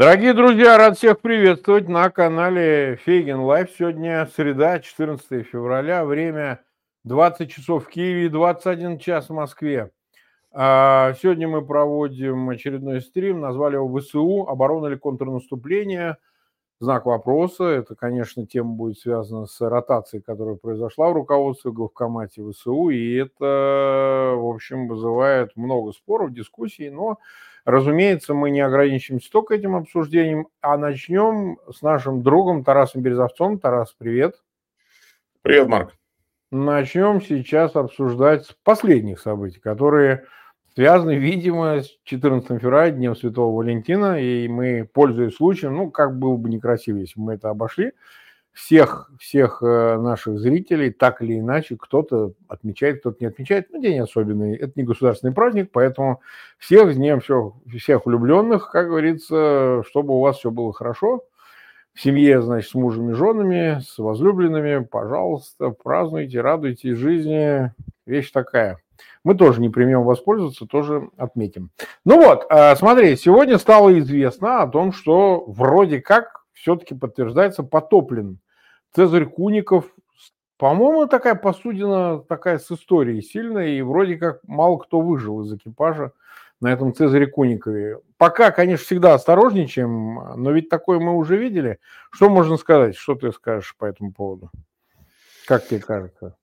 Дорогие друзья, рад всех приветствовать на канале Фейгин Live. Сегодня среда, 14 февраля, время 20 часов в Киеве, 21 час в Москве. А, сегодня мы проводим очередной стрим, назвали его ВСУ, оборона или контрнаступление. Знак вопроса, это, конечно, тема будет связана с ротацией, которая произошла в руководстве Главкомате ВСУ, и это, в общем, вызывает много споров, дискуссий, но Разумеется, мы не ограничимся только этим обсуждением, а начнем с нашим другом Тарасом Березовцом. Тарас, привет. Привет, Марк. Начнем сейчас обсуждать последних событий, которые связаны, видимо, с 14 февраля, Днем Святого Валентина, и мы, пользуясь случаем, ну, как было бы некрасиво, если бы мы это обошли, всех, всех э, наших зрителей так или иначе кто-то отмечает, кто-то не отмечает. Ну, день особенный, это не государственный праздник, поэтому всех с днем всех, всех влюбленных, как говорится, чтобы у вас все было хорошо. В семье, значит, с мужем и женами, с возлюбленными, пожалуйста, празднуйте, радуйтесь жизни. Вещь такая. Мы тоже не примем воспользоваться, тоже отметим. Ну вот, э, смотри, сегодня стало известно о том, что вроде как все-таки подтверждается потоплен. Цезарь Куников, по-моему, такая посудина, такая с историей сильная, и вроде как мало кто выжил из экипажа на этом Цезаре Куникове. Пока, конечно, всегда осторожничаем, но ведь такое мы уже видели. Что можно сказать? Что ты скажешь по этому поводу? Как тебе кажется?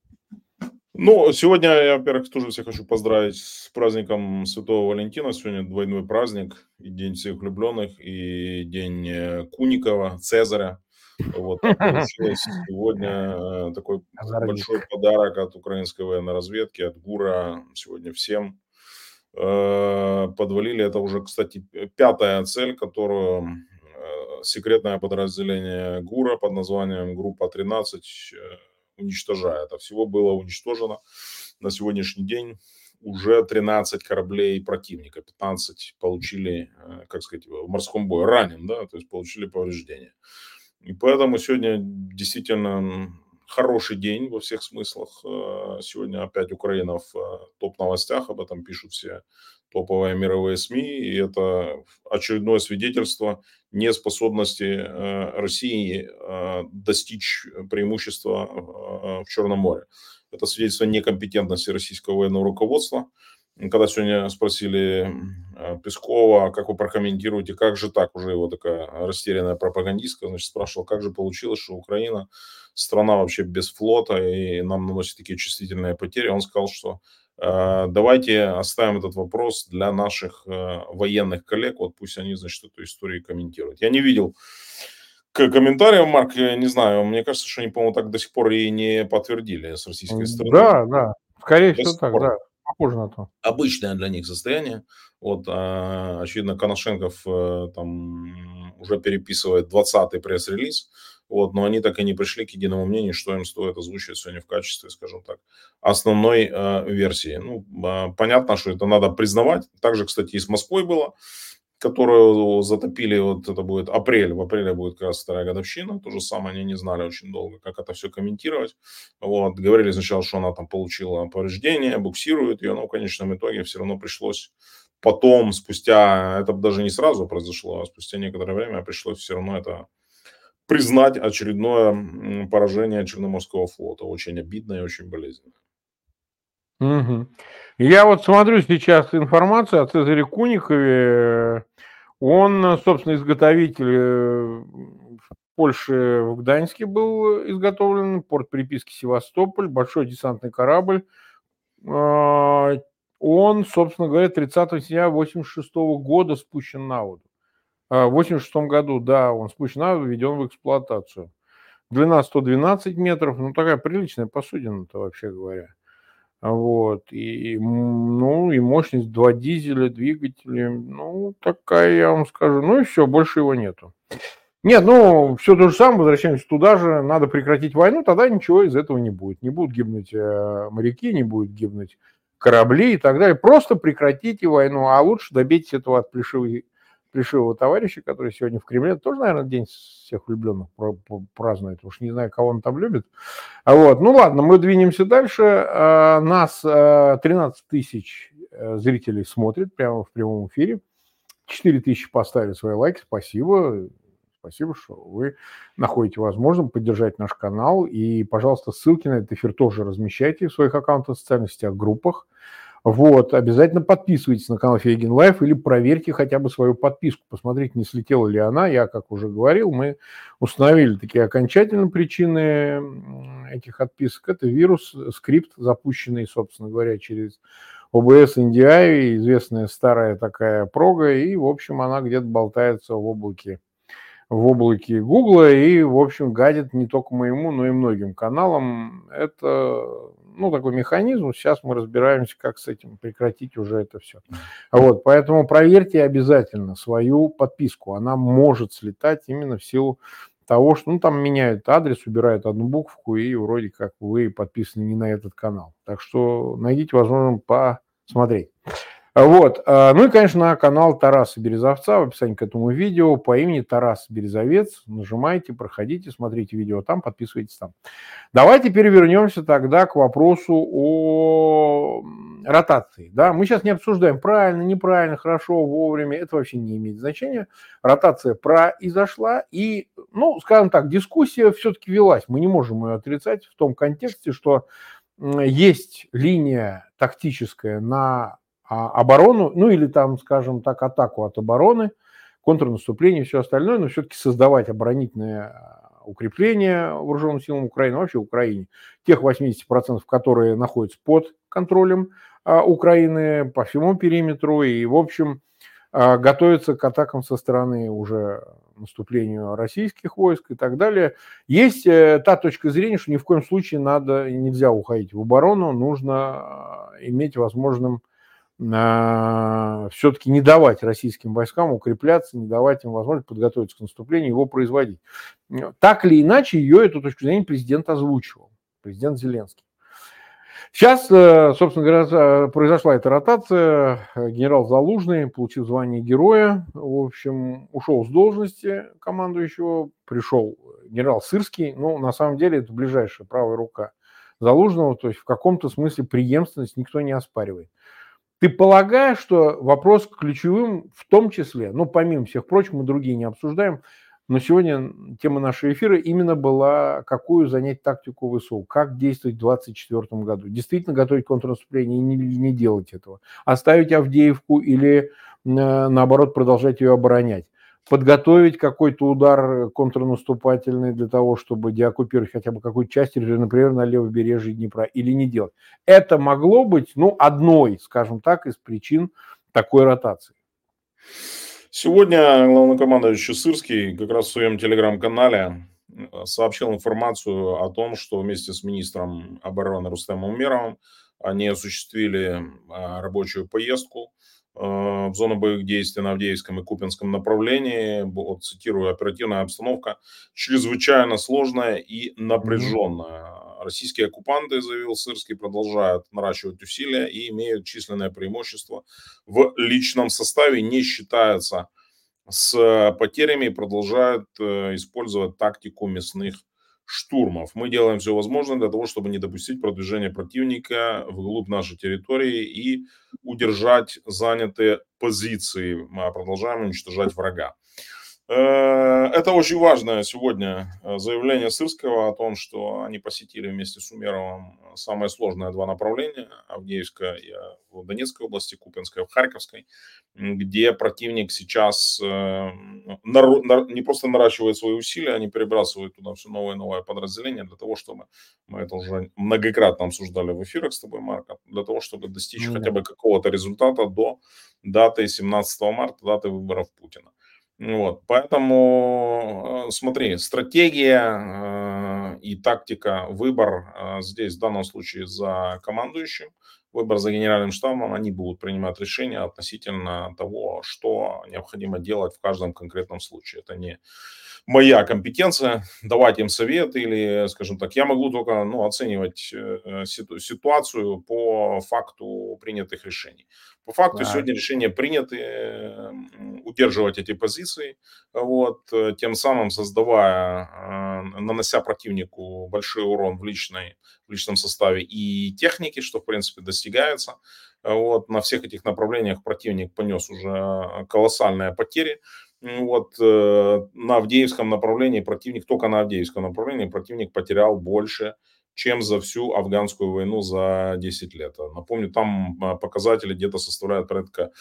Ну, сегодня я, во-первых, тоже всех хочу поздравить с праздником Святого Валентина. Сегодня двойной праздник. И День всех влюбленных, и День э, Куникова, Цезаря. Вот получилось. Сегодня э, такой большой подарок от украинской военной разведки, от ГУРа. Сегодня всем э, подвалили. Это уже, кстати, пятая цель, которую секретное подразделение ГУРа под названием Группа 13 уничтожает. А всего было уничтожено на сегодняшний день уже 13 кораблей противника, 15 получили, э, как сказать, в морском бою, ранен, да, то есть получили повреждения. И поэтому сегодня действительно хороший день во всех смыслах. Э, сегодня опять Украина в э, топ-новостях, об этом пишут все топовые мировые СМИ, и это очередное свидетельство неспособности э, России достичь преимущества в Черном море. Это свидетельство некомпетентности российского военного руководства. Когда сегодня спросили Пескова, как вы прокомментируете, как же так, уже его такая растерянная пропагандистка, значит, спрашивал, как же получилось, что Украина страна вообще без флота и нам наносит такие чувствительные потери. Он сказал, что Э, давайте оставим этот вопрос для наших э, военных коллег. Вот пусть они, значит, эту историю комментируют. Я не видел к комментариям, Марк, я не знаю, мне кажется, что они, по-моему, так до сих пор и не подтвердили с российской стороны. Да, да, скорее всего так, да, похоже на то. Обычное для них состояние. Вот, а, очевидно, Коношенков э, там уже переписывает 20-й пресс-релиз, вот, но они так и не пришли к единому мнению, что им стоит озвучивать сегодня в качестве, скажем так, основной э, версии. Ну, э, понятно, что это надо признавать. Также, кстати, и с Москвой было, которую затопили, вот это будет апрель, в апреле будет как раз вторая годовщина, то же самое они не знали очень долго, как это все комментировать. Вот, говорили сначала, что она там получила повреждение, буксирует ее, но в конечном итоге все равно пришлось потом, спустя, это даже не сразу произошло, а спустя некоторое время пришлось все равно это признать очередное поражение Черноморского флота. Очень обидно и очень болезненно. Угу. Я вот смотрю сейчас информацию о Цезаре Куникове. Он, собственно, изготовитель э, в Польше, в Гданьске был изготовлен, порт приписки Севастополь, большой десантный корабль. А, он, собственно говоря, 30 сентября 1986 года спущен на воду. А, в 1986 году, да, он спущен введен в эксплуатацию. Длина 112 метров, ну такая приличная посудина-то, вообще говоря. Вот, и, ну, и мощность 2 дизеля, двигатели, ну, такая, я вам скажу, ну и все, больше его нету. Нет, ну, все то же самое, возвращаемся туда же, надо прекратить войну, тогда ничего из этого не будет. Не будут гибнуть э, моряки, не будет гибнуть корабли и так далее. Просто прекратите войну, а лучше добейтесь этого от плешивой, плешивого товарища, который сегодня в Кремле. тоже, наверное, день всех влюбленных празднует. Уж не знаю, кого он там любит. А вот. Ну ладно, мы двинемся дальше. А, нас 13 а, тысяч э, зрителей смотрит прямо в прямом эфире. 4 тысячи поставили свои лайки, спасибо. Спасибо, что вы находите возможным поддержать наш канал. И, пожалуйста, ссылки на этот эфир тоже размещайте в своих аккаунтах, в социальных сетях, группах. Вот, обязательно подписывайтесь на канал Фейгин Live или проверьте хотя бы свою подписку, посмотрите, не слетела ли она. Я, как уже говорил, мы установили такие окончательные причины этих отписок. Это вирус, скрипт, запущенный, собственно говоря, через OBS NDI, известная старая такая прога, и, в общем, она где-то болтается в облаке в облаке Гугла и, в общем, гадит не только моему, но и многим каналам. Это, ну, такой механизм. Сейчас мы разбираемся, как с этим прекратить уже это все. Вот, поэтому проверьте обязательно свою подписку. Она может слетать именно в силу того, что, ну, там меняют адрес, убирают одну букву, и вроде как вы подписаны не на этот канал. Так что найдите возможность посмотреть. Вот. А, ну и, конечно, канал Тараса Березовца в описании к этому видео по имени Тарас Березовец. Нажимайте, проходите, смотрите видео там, подписывайтесь там. Давайте теперь вернемся тогда к вопросу о ротации. Да? Мы сейчас не обсуждаем правильно, неправильно, хорошо, вовремя. Это вообще не имеет значения. Ротация произошла. И, ну, скажем так, дискуссия все-таки велась. Мы не можем ее отрицать в том контексте, что есть линия тактическая на а, оборону, ну или там, скажем так, атаку от обороны, контрнаступление и все остальное, но все-таки создавать оборонительное а, укрепление вооруженным силам Украины, вообще Украине, тех 80%, которые находятся под контролем а, Украины по всему периметру и, в общем, готовятся к атакам со стороны уже наступлению российских войск и так далее. Есть э, та точка зрения, что ни в коем случае надо, нельзя уходить в оборону, нужно иметь возможным все-таки не давать российским войскам укрепляться, не давать им возможность подготовиться к наступлению, его производить. Так или иначе, ее, эту точку зрения, президент озвучивал, президент Зеленский. Сейчас, э, собственно говоря, произошла эта ротация. Генерал Залужный, получив звание героя, в общем, ушел с должности командующего, пришел генерал Сырский. Ну, на самом деле, это ближайшая правая рука Залужного, то есть в каком-то смысле преемственность никто не оспаривает. Ты полагаешь, что вопрос ключевым в том числе, ну, помимо всех прочих, мы другие не обсуждаем, но сегодня тема нашего эфира именно была, какую занять тактику ВСУ, как действовать в 2024 году. Действительно готовить контрнаступление и не, не делать этого. Оставить Авдеевку или, э, наоборот, продолжать ее оборонять подготовить какой-то удар контрнаступательный для того, чтобы деоккупировать хотя бы какую-то часть например, на левобережье Днепра, или не делать. Это могло быть, ну, одной, скажем так, из причин такой ротации. Сегодня главнокомандующий Сырский как раз в своем телеграм-канале э, сообщил информацию о том, что вместе с министром обороны Рустемом Умеровым они осуществили а, рабочую поездку Э, в зону боевых действий на Авдеевском и Купинском направлении. Вот, цитирую, оперативная обстановка чрезвычайно сложная и напряженная. Российские оккупанты, заявил Сырский, продолжают наращивать усилия и имеют численное преимущество в личном составе, не считаются с потерями и продолжают э, использовать тактику мясных штурмов. Мы делаем все возможное для того, чтобы не допустить продвижения противника вглубь нашей территории и удержать занятые позиции. Мы продолжаем уничтожать врага. Э, это очень важное сегодня э, заявление Сырского о том, что они посетили вместе с Умеровым самое сложное два направления, Авдеевская и э, в Донецкой области, Купинская в Харьковской, где противник сейчас не просто наращивает свои усилия, они перебрасывают туда все новое и новое подразделение для того, чтобы, мы это уже многократно обсуждали в эфирах с тобой, Марк, для того, чтобы достичь mm-hmm. хотя бы какого-то результата до даты 17 марта, даты выборов Путина. Вот, поэтому э, смотри, стратегия э, и тактика, выбор э, здесь в данном случае за командующим, выбор за генеральным штабом, они будут принимать решения относительно того, что необходимо делать в каждом конкретном случае. Это не моя компетенция давать им советы или, скажем так, я могу только ну, оценивать э, ситуацию по факту принятых решений. По факту да. сегодня решения приняты удерживать эти позиции, вот, тем самым создавая, э, нанося противнику большой урон в, личной, в личном составе и технике, что в принципе достигается. Вот, на всех этих направлениях противник понес уже колоссальные потери. Вот э, на Авдеевском направлении противник, только на Авдеевском направлении противник потерял больше, чем за всю афганскую войну за 10 лет. Напомню, там а, показатели где-то составляют порядка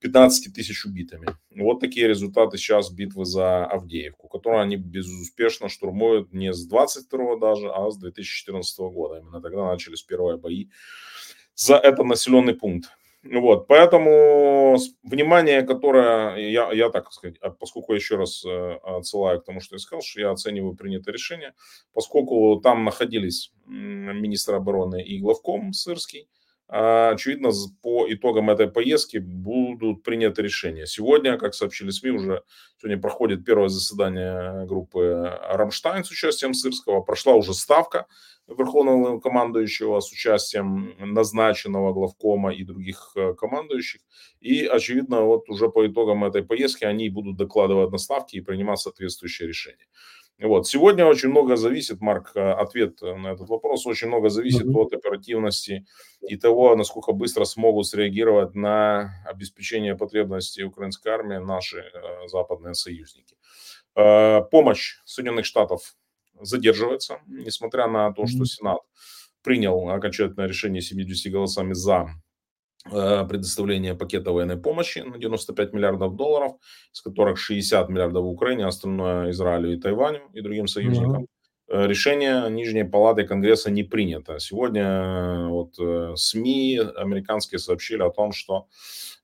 15 тысяч убитыми. Вот такие результаты сейчас битвы за Авдеевку, которую они безуспешно штурмуют не с 22 даже, а с 2014 года. Именно тогда начались первые бои за этот населенный пункт. Вот, поэтому внимание, которое, я, я так сказать, поскольку еще раз э, отсылаю к тому, что я сказал, что я оцениваю принятое решение, поскольку там находились министр обороны и главком Сырский, очевидно, по итогам этой поездки будут приняты решения. Сегодня, как сообщили СМИ, уже сегодня проходит первое заседание группы «Рамштайн» с участием Сырского. Прошла уже ставка верховного командующего с участием назначенного главкома и других э, командующих. И, очевидно, вот уже по итогам этой поездки они будут докладывать на ставки и принимать соответствующие решения. Вот. Сегодня очень много зависит, Марк, э, ответ на этот вопрос, очень много зависит mm-hmm. от оперативности и того, насколько быстро смогут среагировать на обеспечение потребностей украинской армии наши э, западные союзники. Э, помощь Соединенных Штатов задерживается, несмотря на то, что Сенат принял окончательное решение 70 голосами за Э, предоставление пакета военной помощи на 95 миллиардов долларов, из которых 60 миллиардов в Украине, остальное Израилю и Тайваню и другим союзникам. Mm-hmm. Решение Нижней Палаты Конгресса не принято. Сегодня э, вот СМИ американские сообщили о том, что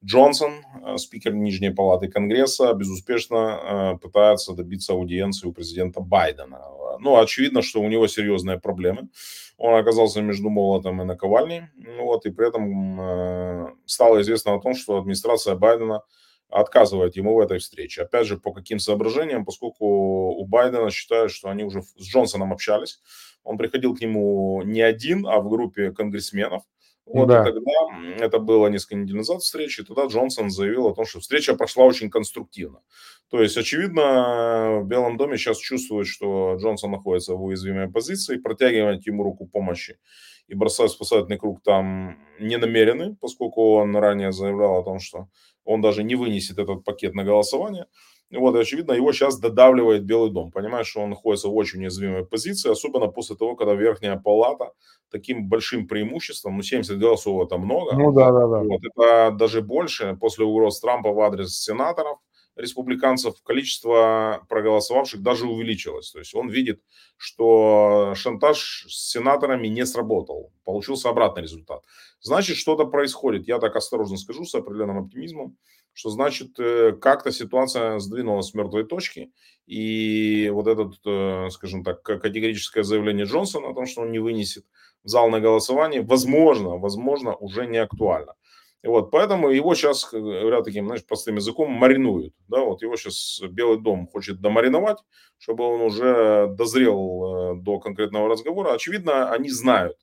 Джонсон, спикер Нижней Палаты Конгресса, безуспешно пытается добиться аудиенции у президента Байдена. Ну, очевидно, что у него серьезные проблемы он оказался между молотом и наковальней, вот, и при этом э, стало известно о том, что администрация Байдена отказывает ему в этой встрече. Опять же, по каким соображениям, поскольку у Байдена считают, что они уже с Джонсоном общались, он приходил к нему не один, а в группе конгрессменов, вот, да. и тогда, это было несколько недель назад встречи, и тогда Джонсон заявил о том, что встреча прошла очень конструктивно. То есть, очевидно, в Белом доме сейчас чувствуют, что Джонсон находится в уязвимой позиции, протягивать ему руку помощи и бросать спасательный круг там не намерены, поскольку он ранее заявлял о том, что он даже не вынесет этот пакет на голосование. Вот, очевидно, его сейчас додавливает Белый дом. Понимаешь, что он находится в очень уязвимой позиции, особенно после того, когда Верхняя Палата таким большим преимуществом, ну, 70 голосов это много. Ну, да, да, да. Вот, это даже больше после угроз Трампа в адрес сенаторов республиканцев, количество проголосовавших даже увеличилось. То есть он видит, что шантаж с сенаторами не сработал. Получился обратный результат. Значит, что-то происходит. Я так осторожно скажу с определенным оптимизмом что значит э, как-то ситуация сдвинулась с мертвой точки, и вот это, э, скажем так, категорическое заявление Джонсона о том, что он не вынесет зал на голосование, возможно, возможно, уже не актуально. И вот, поэтому его сейчас, говоря таким, знаешь, простым языком, маринуют. Да, вот его сейчас Белый дом хочет домариновать, чтобы он уже дозрел э, до конкретного разговора. Очевидно, они знают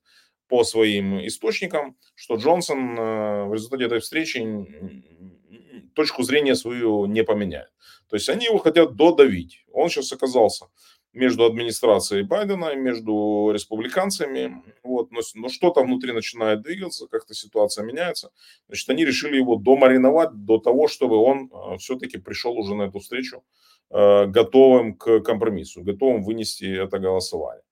по своим источникам, что Джонсон в результате этой встречи точку зрения свою не поменяет. То есть они его хотят додавить. Он сейчас оказался между администрацией Байдена и между республиканцами. Вот, но, но что-то внутри начинает двигаться, как-то ситуация меняется. Значит, они решили его домариновать до того, чтобы он э, все-таки пришел уже на эту встречу э, готовым к компромиссу, готовым вынести это голосование.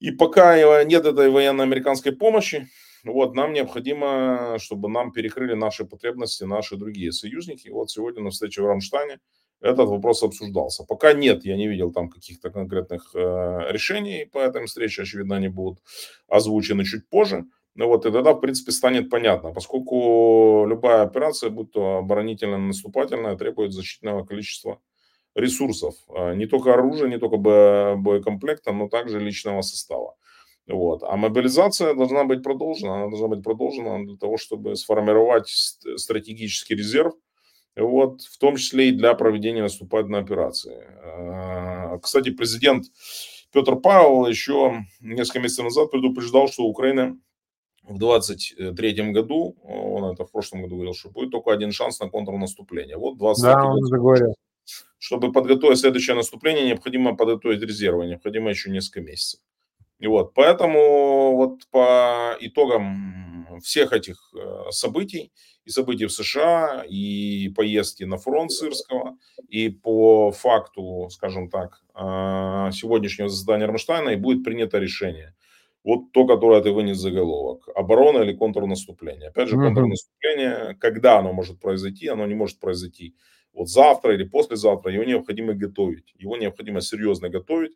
И пока нет этой военно-американской помощи, вот, нам необходимо, чтобы нам перекрыли наши потребности, наши другие союзники. Вот сегодня на встрече в Рамштане этот вопрос обсуждался. Пока нет, я не видел там каких-то конкретных э, решений по этой встрече. Очевидно, они будут озвучены чуть позже. Ну вот, и тогда, в принципе, станет понятно, поскольку любая операция, будь то оборонительная, наступательная, требует значительного количества ресурсов. Э, не только оружия, не только боекомплекта, но также личного состава. Вот. А мобилизация должна быть продолжена. Она должна быть продолжена для того, чтобы сформировать стратегический резерв, вот, в том числе и для проведения наступательной операции. А, кстати, президент Петр Павел еще несколько месяцев назад предупреждал, что Украина в 23 году, он это в прошлом году говорил, что будет только один шанс на контрнаступление. Вот 23 да, он год. Чтобы подготовить следующее наступление, необходимо подготовить резервы, необходимо еще несколько месяцев. И вот, поэтому вот по итогам всех этих э, событий, и событий в США, и поездки на фронт Сырского, и по факту, скажем так, э, сегодняшнего заседания Рамштайна, и будет принято решение. Вот то, которое ты вынес заголовок. Оборона или контрнаступление. Опять же, контрнаступление, когда оно может произойти, оно не может произойти вот завтра или послезавтра, его необходимо готовить. Его необходимо серьезно готовить.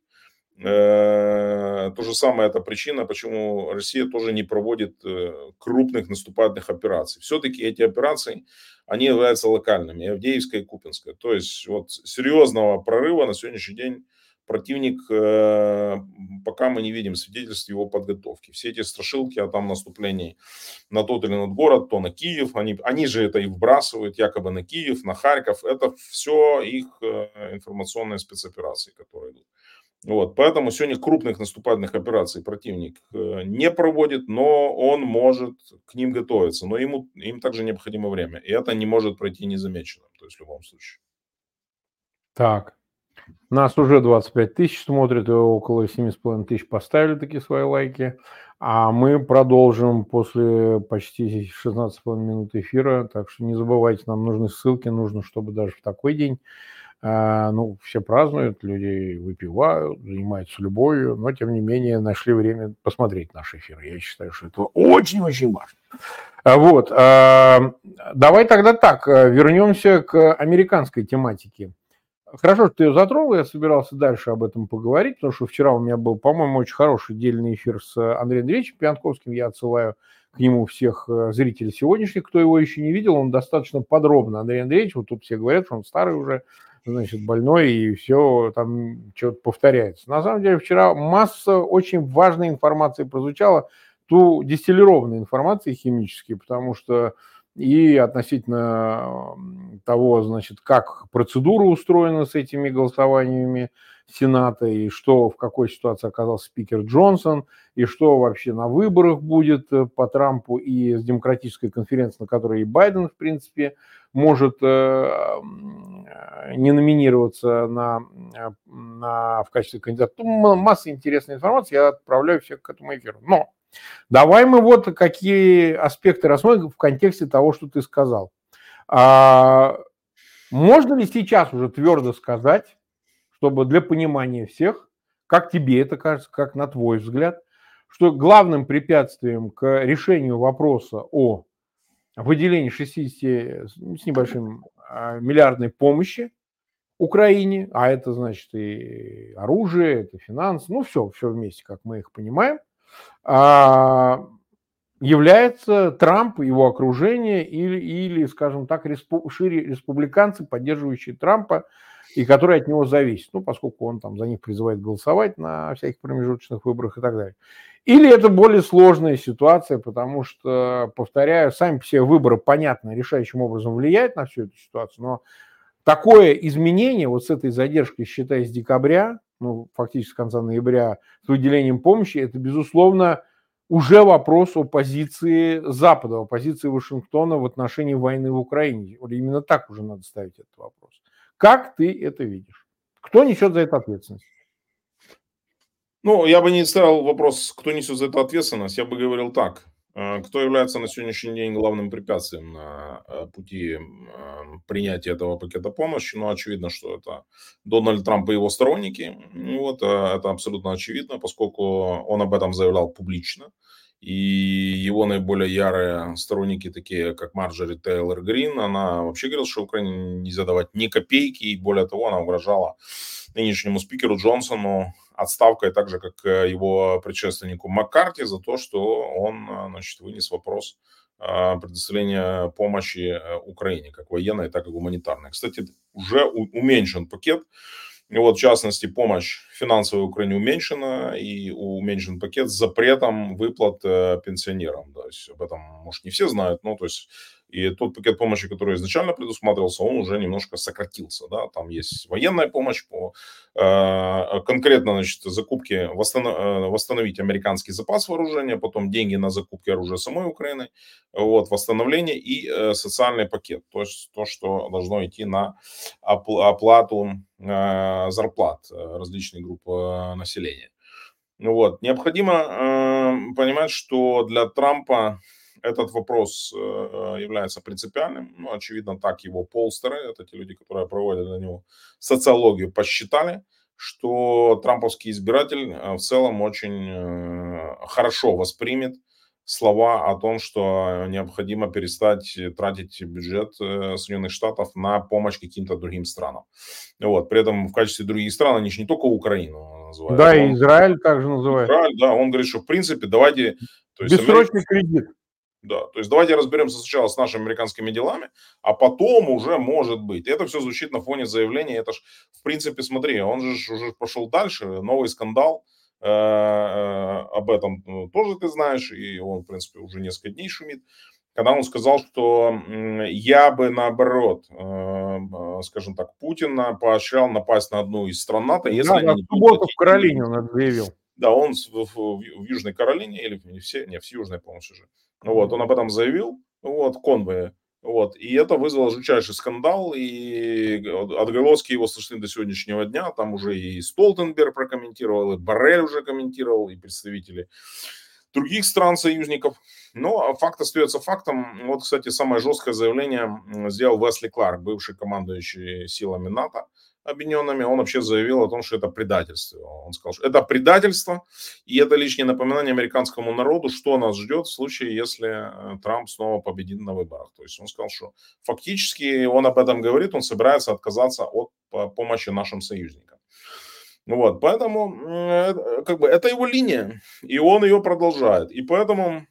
Э, то же самое это причина, почему Россия тоже не проводит э, крупных наступательных операций. Все-таки эти операции, они являются локальными, Авдеевская и Купинская. То есть вот серьезного прорыва на сегодняшний день противник, э, пока мы не видим свидетельств его подготовки. Все эти страшилки о там наступлении на тот или на город, то на Киев, они, они же это и вбрасывают якобы на Киев, на Харьков. Это все их информационные спецоперации, которые идут. Вот, поэтому сегодня крупных наступательных операций противник э, не проводит, но он может к ним готовиться. Но ему, им также необходимо время. И это не может пройти незамеченным, то есть в любом случае. Так, нас уже 25 тысяч смотрят, и около 7,5 тысяч поставили такие свои лайки. А мы продолжим после почти 16,5 минут эфира. Так что не забывайте, нам нужны ссылки, нужно, чтобы даже в такой день ну, все празднуют, люди выпивают, занимаются любовью, но, тем не менее, нашли время посмотреть наш эфир. Я считаю, что это очень-очень важно. А, вот. А, давай тогда так, вернемся к американской тематике. Хорошо, что ты ее затронул, я собирался дальше об этом поговорить, потому что вчера у меня был, по-моему, очень хороший дельный эфир с Андреем Андреевичем Пьянковским, я отсылаю к нему всех э, зрителей сегодняшних, кто его еще не видел, он достаточно подробно, Андрей Андреевич, вот тут все говорят, что он старый уже, значит, больной, и все там что-то повторяется. На самом деле вчера масса очень важной информации прозвучала, ту дистиллированной информации химической, потому что и относительно того, значит, как процедура устроена с этими голосованиями Сената, и что в какой ситуации оказался спикер Джонсон, и что вообще на выборах будет э, по Трампу и с демократической конференции, на которой и Байден, в принципе, может э, не номинироваться на, на, в качестве кандидата. Масса интересной информации, я отправляю всех к этому эфиру. Но давай мы вот какие аспекты рассмотрим в контексте того, что ты сказал. А, можно ли сейчас уже твердо сказать, чтобы для понимания всех, как тебе это кажется, как на твой взгляд, что главным препятствием к решению вопроса о выделении 60 с небольшим а, миллиардной помощи Украине, а это значит и оружие, это финансы, ну все, все вместе, как мы их понимаем, является Трамп, его окружение или, или скажем так, респу, шире республиканцы, поддерживающие Трампа, и которые от него зависят, ну, поскольку он там за них призывает голосовать на всяких промежуточных выборах и так далее. Или это более сложная ситуация, потому что, повторяю, сами все выборы, понятно, решающим образом влияют на всю эту ситуацию, но такое изменение вот с этой задержкой, считая с декабря, ну, фактически с конца ноября, с выделением помощи, это, безусловно, уже вопрос о позиции Запада, о позиции Вашингтона в отношении войны в Украине. Именно так уже надо ставить этот вопрос. Как ты это видишь? Кто несет за это ответственность? Ну, я бы не ставил вопрос, кто несет за это ответственность. Я бы говорил так. Э, кто является на сегодняшний день главным препятствием на э, пути принятия этого пакета помощи? Ну, очевидно, что это Дональд Трамп и его сторонники. Вот, э, это абсолютно очевидно, поскольку он об этом заявлял публично и его наиболее ярые сторонники, такие как Марджори Тейлор Грин, она вообще говорила, что Украине нельзя давать ни копейки, и более того, она угрожала нынешнему спикеру Джонсону отставкой, так же, как его предшественнику Маккарти, за то, что он значит, вынес вопрос предоставления помощи Украине, как военной, так и гуманитарной. Кстати, уже уменьшен пакет вот, в частности, помощь финансовой Украине уменьшена, и уменьшен пакет с запретом выплат э, пенсионерам. То есть об этом, может, не все знают, но то есть И тот пакет помощи, который изначально предусматривался, он уже немножко сократился. Да? Там есть военная помощь по э, конкретно значит, закупке, восстанов, э, восстановить американский запас вооружения, потом деньги на закупки оружия самой Украины, вот, восстановление и э, социальный пакет. То есть то, что должно идти на оплату э, зарплат э, различных групп э, населения. Вот. Необходимо э, понимать, что для Трампа этот вопрос э, является принципиальным. Ну, очевидно, так его полстеры, это те люди, которые проводят для него социологию, посчитали, что трамповский избиратель э, в целом очень э, хорошо воспримет слова о том, что необходимо перестать тратить бюджет Соединенных Штатов на помощь каким-то другим странам. Вот. При этом в качестве других стран они же не только Украину называют. Да, он, и Израиль также называют. Израиль, да, он говорит, что в принципе давайте... То есть Бессрочный Америка, кредит. Да, то есть давайте разберемся сначала с нашими американскими делами, а потом уже может быть. Это все звучит на фоне заявления. Это ж, в принципе, смотри, он же уже пошел дальше, новый скандал э, э, об этом ну, тоже ты знаешь, и он, в принципе, уже несколько дней шумит когда он сказал, что я бы наоборот, э, скажем так, Путина поощрял напасть на одну из стран НАТО, если да, они... в субботу в Каролине он это заявил. Да, он в, в, в Южной Каролине, или не все, не, в Южной, по-моему, уже. Вот, он об этом заявил, вот, конвое. Вот, и это вызвало жутчайший скандал, и отголоски его слышны до сегодняшнего дня. Там уже и Столтенберг прокомментировал, и Барель уже комментировал, и представители других стран-союзников. Но факт остается фактом. Вот, кстати, самое жесткое заявление сделал Весли Кларк, бывший командующий силами НАТО объединенными, он вообще заявил о том, что это предательство. Он сказал, что это предательство, и это лишнее напоминание американскому народу, что нас ждет в случае, если э, Трамп снова победит на выборах. То есть он сказал, что фактически он об этом говорит, он собирается отказаться от помощи нашим союзникам. Вот, поэтому э, как бы это его линия, и он ее продолжает. И поэтому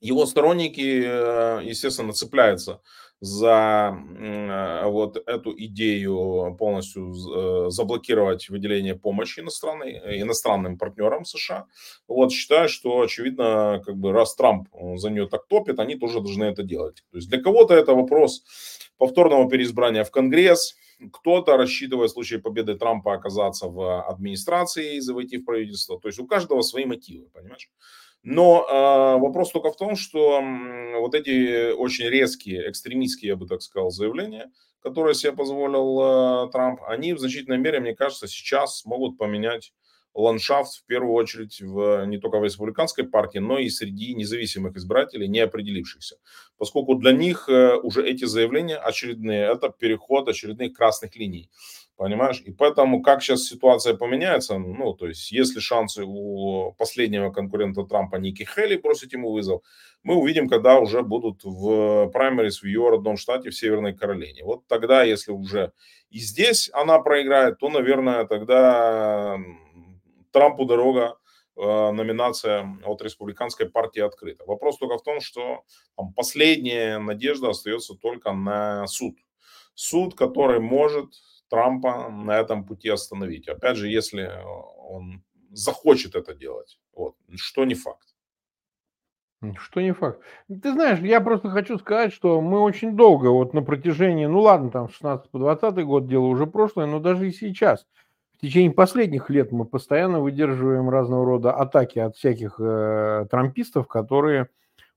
его сторонники, э, естественно, цепляются за э, вот эту идею полностью заблокировать выделение помощи иностранной, иностранным партнерам США. Вот считаю, что очевидно, как бы раз Трамп за нее так топит, они тоже должны это делать. То есть для кого-то это вопрос повторного переизбрания в Конгресс, кто-то рассчитывает в случае победы Трампа оказаться в администрации и войти в правительство. То есть у каждого свои мотивы, понимаешь? Но э, вопрос только в том, что э, вот эти очень резкие, экстремистские, я бы так сказал, заявления, которые себе позволил э, Трамп, они в значительной мере, мне кажется, сейчас могут поменять ландшафт в первую очередь в, не только в республиканской партии, но и среди независимых избирателей, не определившихся. Поскольку для них э, уже эти заявления очередные, это переход очередных красных линий. Понимаешь? И поэтому, как сейчас ситуация поменяется, ну, то есть, если шансы у последнего конкурента Трампа Ники Хелли бросить ему вызов, мы увидим, когда уже будут в праймерис в ее родном штате, в Северной Каролине. Вот тогда, если уже и здесь она проиграет, то, наверное, тогда Трампу дорога, э, номинация от республиканской партии открыта. Вопрос только в том, что там, последняя надежда остается только на суд. Суд, который может Трампа на этом пути остановить. Опять же, если он захочет это делать, вот, что не факт. Что не факт. Ты знаешь, я просто хочу сказать, что мы очень долго, вот на протяжении, ну ладно, там 16 по 20 год дело уже прошлое, но даже и сейчас – в течение последних лет мы постоянно выдерживаем разного рода атаки от всяких э, трампистов, которые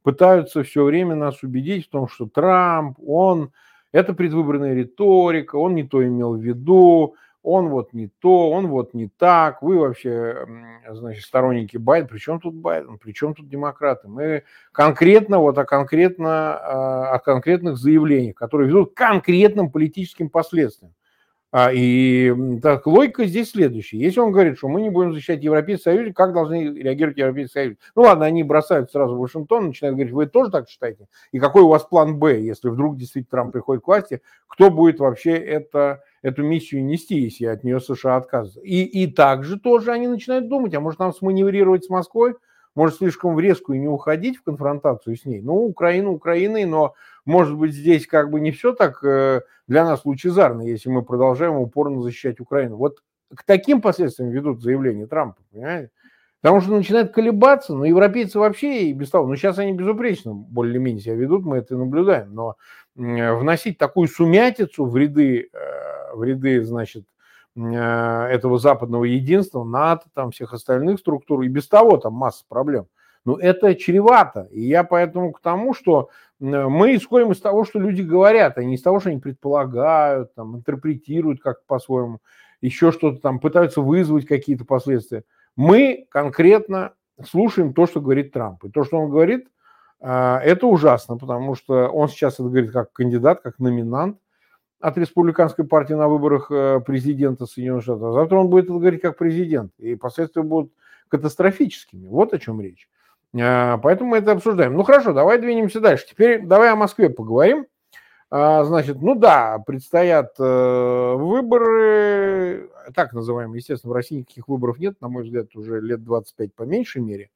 пытаются все время нас убедить в том, что Трамп, он, это предвыборная риторика, он не то имел в виду, он вот не то, он вот не так, вы вообще, значит, сторонники Байдена, при чем тут Байден, при чем тут демократы? Мы конкретно вот о, конкретно, а, о конкретных заявлениях, которые ведут к конкретным политическим последствиям. А, и так, логика здесь следующая. Если он говорит, что мы не будем защищать Европейский Союз, как должны реагировать Европейский Союз? Ну ладно, они бросают сразу в Вашингтон, начинают говорить, вы тоже так считаете? И какой у вас план Б, если вдруг действительно Трамп приходит к власти? Кто будет вообще это, эту миссию нести, если от нее США отказываются? И, и также тоже они начинают думать, а может нам сманеврировать с Москвой? Может слишком в резкую не уходить в конфронтацию с ней? Ну, Украина Украиной, но может быть, здесь как бы не все так э, для нас лучезарно, если мы продолжаем упорно защищать Украину. Вот к таким последствиям ведут заявления Трампа, понимаете? Потому что начинает колебаться, но европейцы вообще и без того, ну сейчас они безупречно более-менее себя ведут, мы это наблюдаем, но вносить такую сумятицу в ряды, э, в ряды, значит, э, этого западного единства, НАТО, там всех остальных структур, и без того там масса проблем. Но это чревато. И я поэтому к тому, что мы исходим из того, что люди говорят, а не из того, что они предполагают, там, интерпретируют как по-своему, еще что-то там, пытаются вызвать какие-то последствия. Мы конкретно слушаем то, что говорит Трамп. И то, что он говорит, а, это ужасно, потому что он сейчас это говорит как кандидат, как номинант от республиканской партии на выборах э, президента Соединенных Штатов. А завтра он будет это говорить как президент, и последствия будут катастрофическими. Вот о чем речь. А, поэтому мы это обсуждаем. Ну хорошо, давай двинемся дальше. Теперь давай о Москве поговорим. А, значит, ну да, предстоят э, выборы, так называемые, естественно, в России никаких выборов нет, на мой взгляд, уже лет 25 по меньшей мере.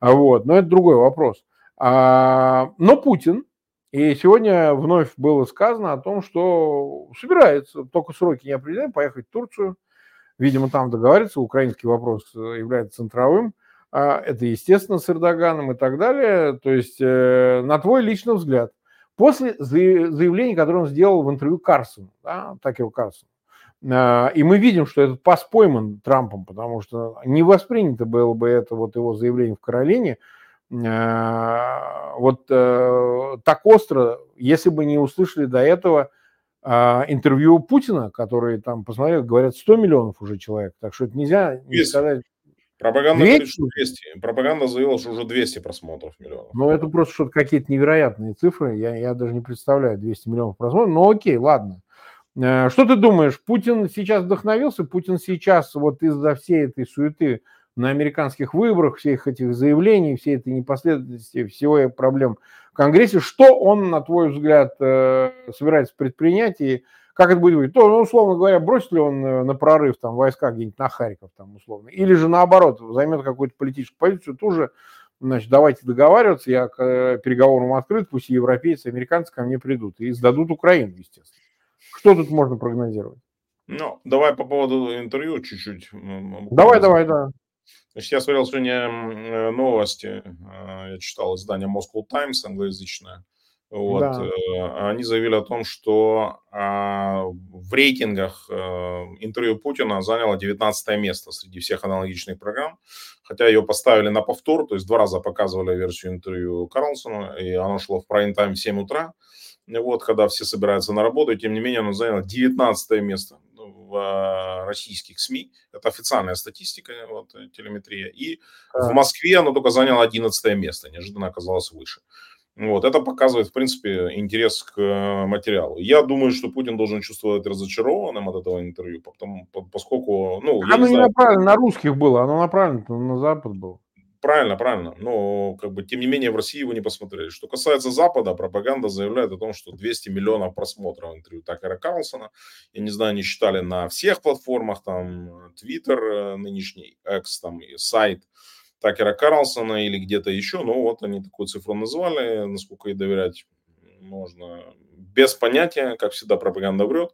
Вот, но это другой вопрос. А, но Путин, и сегодня вновь было сказано о том, что собирается, только сроки не определены, поехать в Турцию. Видимо, там договориться, украинский вопрос является центровым. А, это, естественно, с Эрдоганом и так далее. То есть, э, на твой личный взгляд, после заявления, которое он сделал в интервью Карсону, да, Такеру Карсону, а, и мы видим, что этот пас пойман Трампом, потому что не воспринято было бы это вот его заявление в Каролине – Э, вот э, так остро, если бы не услышали до этого интервью Путина, который там, посмотрел, говорят, 100 миллионов уже человек. Так что это нельзя не сказать. Пропаганда 200? говорит, что 200. Пропаганда заявила, что уже 200 просмотров миллионов. Ну, это просто что-то какие-то невероятные цифры. Я, я даже не представляю 200 миллионов просмотров. Но окей, ладно. Э, что ты думаешь, Путин сейчас вдохновился? Путин сейчас вот из-за всей этой суеты на американских выборах, всех этих заявлений, всей этой непоследовательности, всего проблем в Конгрессе. Что он, на твой взгляд, э, собирается предпринять и как это будет выглядеть? То, ну, условно говоря, бросит ли он э, на прорыв там войска где-нибудь на Харьков, там, условно, или же наоборот, займет какую-то политическую позицию, тоже, значит, давайте договариваться, я к э, переговорам открыт, пусть и европейцы, и американцы ко мне придут и сдадут Украину, естественно. Что тут можно прогнозировать? Ну, давай по поводу интервью чуть-чуть. Давай, давай, да. Значит, я смотрел сегодня э, новости, я читал издание Moscow Times англоязычное. Вот, да. Э, они заявили о том, что а, в рейтингах э, интервью Путина заняло 19 место среди всех аналогичных программ, хотя ее поставили на повтор, то есть два раза показывали версию интервью Карлсона, и оно шло в прайм-тайм в 7 утра, вот, когда все собираются на работу, и тем не менее оно заняло 19 место в а, российских СМИ. Это официальная статистика, вот, э, телеметрия. И а. в Москве оно только заняло 11 место, неожиданно оказалось выше. Вот, это показывает, в принципе, интерес к э, материалу. Я думаю, что Путин должен чувствовать разочарованным от этого интервью, потому, поскольку... Ну, оно не, не направлено на русских было, оно направлено на Запад было. Правильно, правильно. Но, как бы, тем не менее, в России его не посмотрели. Что касается Запада, пропаганда заявляет о том, что 200 миллионов просмотров интервью Такера Карлсона. Я не знаю, они считали на всех платформах, там, Twitter э, нынешний, X, там, и сайт Такера Карлсона или где-то еще. Но вот они такую цифру назвали, насколько ей доверять можно без понятия, как всегда пропаганда врет.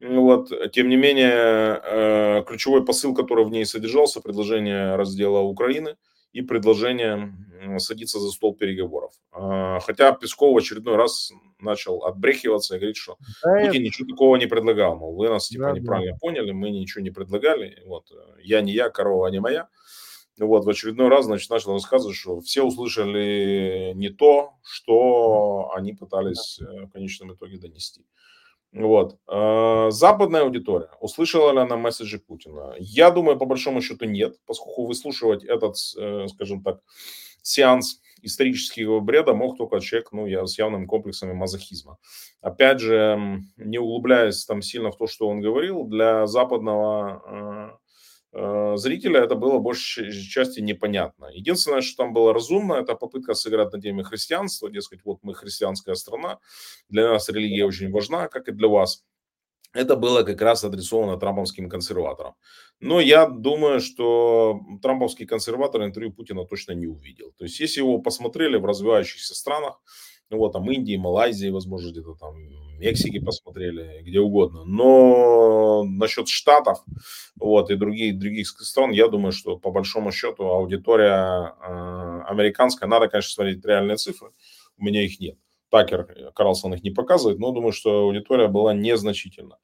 Вот. Тем не менее, э, ключевой посыл, который в ней содержался, предложение раздела Украины – и предложение садиться за стол переговоров. А, хотя Песков в очередной раз начал отбрехиваться и говорить, что да Путин это... ничего такого не предлагал. Мол, вы нас типа да, неправильно да. поняли, мы ничего не предлагали. Вот, я не я, корова не моя. Вот, в очередной раз, значит, начал рассказывать, что все услышали не то, что они пытались э, в конечном итоге донести. Вот. А, западная аудитория, услышала ли она месседжи Путина? Я думаю, по большому счету нет, поскольку выслушивать этот, э, скажем так, сеанс исторического бреда мог только человек ну, я, с явным комплексами мазохизма. Опять же, не углубляясь там сильно в то, что он говорил, для западного Э, зрителя это было большей части непонятно. Единственное, что там было разумно, это попытка сыграть на теме христианства, дескать, вот мы христианская страна, для нас религия очень важна, как и для вас. Это было как раз адресовано трамповским консерваторам. Но я думаю, что трамповский консерватор интервью Путина точно не увидел. То есть, если его посмотрели в развивающихся странах, вот там Индии, Малайзии, возможно, где-то там Мексики посмотрели, где угодно. Но насчет Штатов вот, и других, других стран, я думаю, что по большому счету аудитория э, американская, надо, конечно, смотреть реальные цифры, у меня их нет. Такер Карлсон их не показывает, но думаю, что аудитория была незначительна.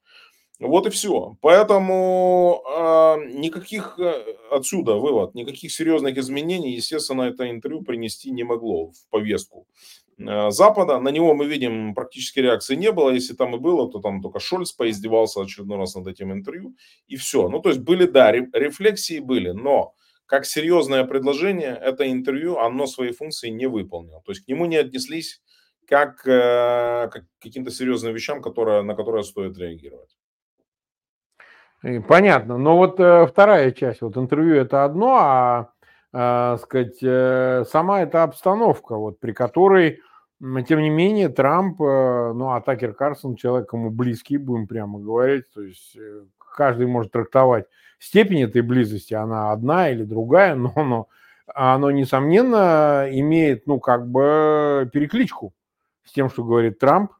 Вот и все. Поэтому э, никаких э, отсюда вывод, никаких серьезных изменений, естественно, это интервью принести не могло в повестку э, Запада. На него мы видим практически реакции не было. Если там и было, то там только Шольц поиздевался очередной раз над этим интервью. И все. Ну, то есть были, да, рефлексии были, но как серьезное предложение, это интервью, оно свои функции не выполнило. То есть к нему не отнеслись как, э, как к каким-то серьезным вещам, которые, на которые стоит реагировать. Понятно. Но вот э, вторая часть, вот интервью это одно, а, э, сказать, э, сама эта обстановка, вот при которой, тем не менее, Трамп, э, ну, а Такер Карсон человек ему близкий, будем прямо говорить, то есть э, каждый может трактовать степень этой близости, она одна или другая, но, но оно, несомненно, имеет, ну, как бы перекличку с тем, что говорит Трамп,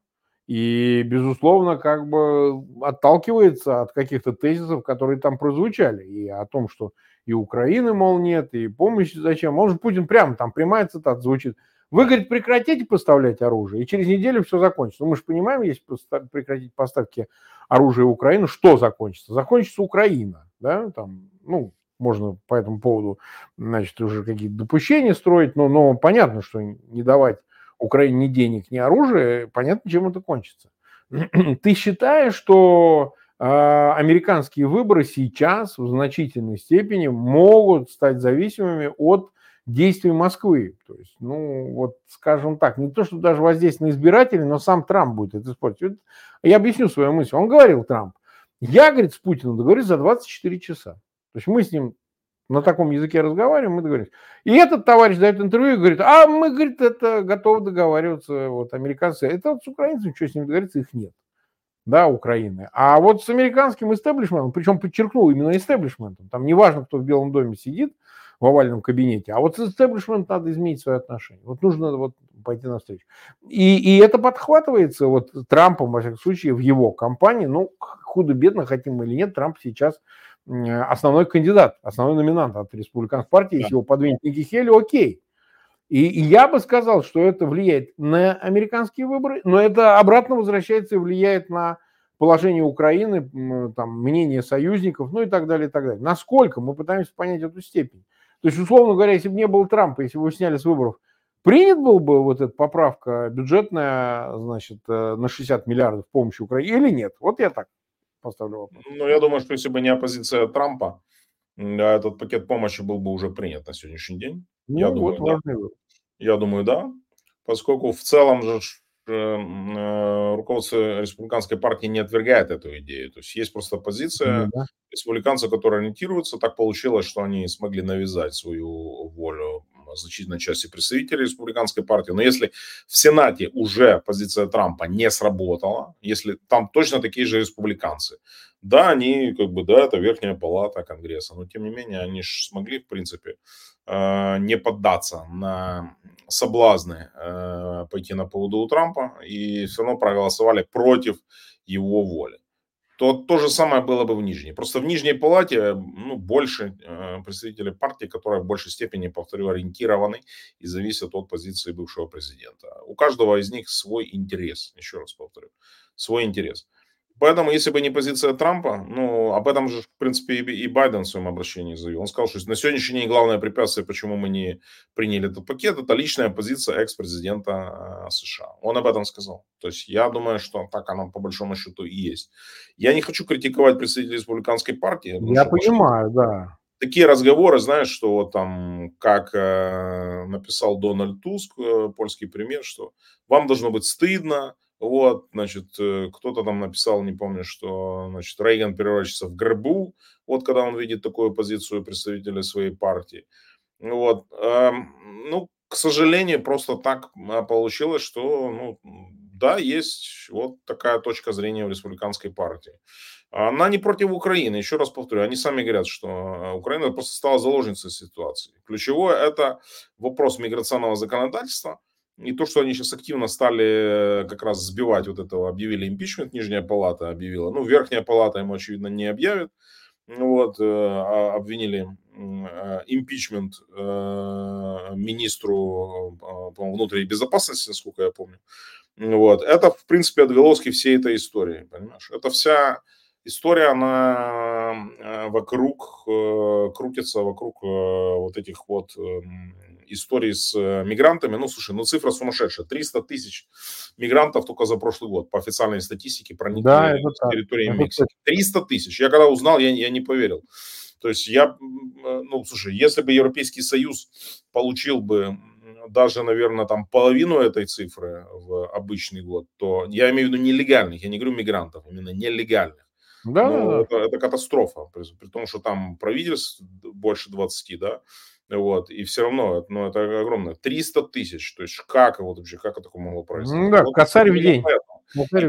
и, безусловно, как бы отталкивается от каких-то тезисов, которые там прозвучали, и о том, что и Украины, мол, нет, и помощи зачем. Он же Путин прямо там, прямая цитата звучит. Вы, говорит, прекратите поставлять оружие, и через неделю все закончится. Ну, мы же понимаем, если прекратить поставки оружия в Украину, что закончится? Закончится Украина, да, там, ну, можно по этому поводу, значит, уже какие-то допущения строить, но, но понятно, что не давать Украине ни денег, ни оружия, понятно, чем это кончится. Ты считаешь, что э, американские выборы сейчас в значительной степени могут стать зависимыми от действий Москвы. То есть, ну, вот, скажем так, не то, что даже воздействие на избирателей, но сам Трамп будет это использовать. Я объясню свою мысль. Он говорил, Трамп, я, говорит, с Путиным договорюсь за 24 часа. То есть мы с ним на таком языке разговариваем, мы договорились. И этот товарищ дает интервью и говорит, а мы, говорит, это готовы договариваться, вот американцы, это вот с украинцами, что с ними договориться, их нет, да, Украины. А вот с американским истеблишментом, причем подчеркнул именно истеблишментом, там не важно, кто в Белом доме сидит в овальном кабинете, а вот с истеблишментом надо изменить свои отношения. Вот нужно вот пойти навстречу. И, и это подхватывается вот Трампом, во всяком случае, в его кампании, ну, худо-бедно, хотим мы или нет, Трамп сейчас основной кандидат, основной номинант от республиканской партии, да. если его подвинет Ники Хелли, окей. И, и я бы сказал, что это влияет на американские выборы, но это обратно возвращается и влияет на положение Украины, там, мнение союзников, ну и так далее, и так далее. Насколько мы пытаемся понять эту степень. То есть, условно говоря, если бы не было Трампа, если бы его сняли с выборов, принят был бы вот эта поправка бюджетная, значит, э, на 60 миллиардов помощи Украине или нет? Вот я так поставлю вопрос. Ну, я думаю, что если бы не оппозиция Трампа, этот пакет помощи был бы уже принят на сегодняшний день. Ну, я вот думаю, да. Я думаю, да. Поскольку в целом же руководство республиканской партии не отвергает эту идею. То есть есть просто позиция ну, да. республиканцев, которые ориентируются. Так получилось, что они смогли навязать свою волю значительной части представителей республиканской партии. Но если в Сенате уже позиция Трампа не сработала, если там точно такие же республиканцы, да, они как бы, да, это верхняя палата Конгресса, но тем не менее они же смогли, в принципе, э, не поддаться на соблазны э, пойти на поводу у Трампа и все равно проголосовали против его воли то то же самое было бы в Нижней. Просто в Нижней Палате ну, больше э, представителей партии, которые в большей степени, повторю, ориентированы и зависят от позиции бывшего президента. У каждого из них свой интерес, еще раз повторю, свой интерес. Поэтому, если бы не позиция Трампа, ну, об этом же, в принципе, и Байден в своем обращении заявил. Он сказал, что на сегодняшний день главное препятствие, почему мы не приняли этот пакет, это личная позиция экс-президента э, США. Он об этом сказал. То есть я думаю, что так оно по большому счету и есть. Я не хочу критиковать представителей республиканской партии. Я понимаю, да. Такие разговоры, знаешь, что там, как э, написал Дональд Туск, э, польский премьер, что вам должно быть стыдно, вот, значит, э, кто-то там написал, не помню, что, значит, Рейган превращается в гробу, вот когда он видит такую позицию представителя своей партии. Вот, эм, ну, к сожалению, просто так а, получилось, что, ну, да, есть вот такая точка зрения в республиканской партии. Она не против Украины, еще раз повторю, они сами говорят, что э, Украина просто стала заложницей ситуации. Ключевое – это вопрос миграционного законодательства – И то, что они сейчас активно стали как раз сбивать вот этого, объявили импичмент, Нижняя палата объявила. Ну, Верхняя палата ему, очевидно, не объявит. Вот, а обвинили импичмент министру внутренней безопасности, насколько я помню. Вот. Это, в принципе, отголоски всей этой истории, понимаешь? Это вся история, она э, вокруг, э, крутится вокруг э, вот этих вот историй с мигрантами. Ну, слушай, ну цифра сумасшедшая. 300 тысяч мигрантов только за прошлый год по официальной статистике проникли да, на территорию Мексики. 300 тысяч. Я когда узнал, я, я не поверил. То есть я, ну, слушай, если бы Европейский Союз получил бы даже, наверное, там половину этой цифры в обычный год, то я имею в виду нелегальных, я не говорю мигрантов, именно нелегальных. Да, ну, да, Это, это катастрофа, при, при том, что там правительств больше 20, да, вот, и все равно, ну, это огромное, 300 тысяч, то есть как вот вообще, как это такое могло произойти? Ну, да, вот, косарь в день.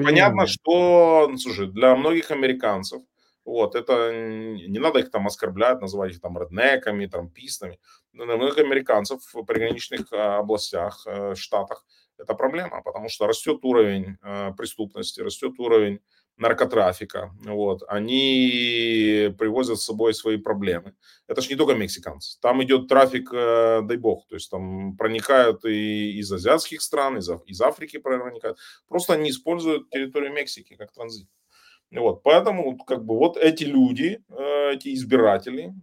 понятно, что, ну, слушай, для многих американцев, вот, это не надо их там оскорблять, называть их там реднеками, трампистами. Для многих американцев в приграничных а, областях, э, штатах это проблема, потому что растет уровень э, преступности, растет уровень наркотрафика, вот, они привозят с собой свои проблемы. Это же не только мексиканцы. Там идет трафик, э, дай бог, то есть там проникают и из азиатских стран, из, из Африки проникают. Просто они используют территорию Мексики как транзит. Вот, поэтому как бы вот эти люди, э, эти избиратели,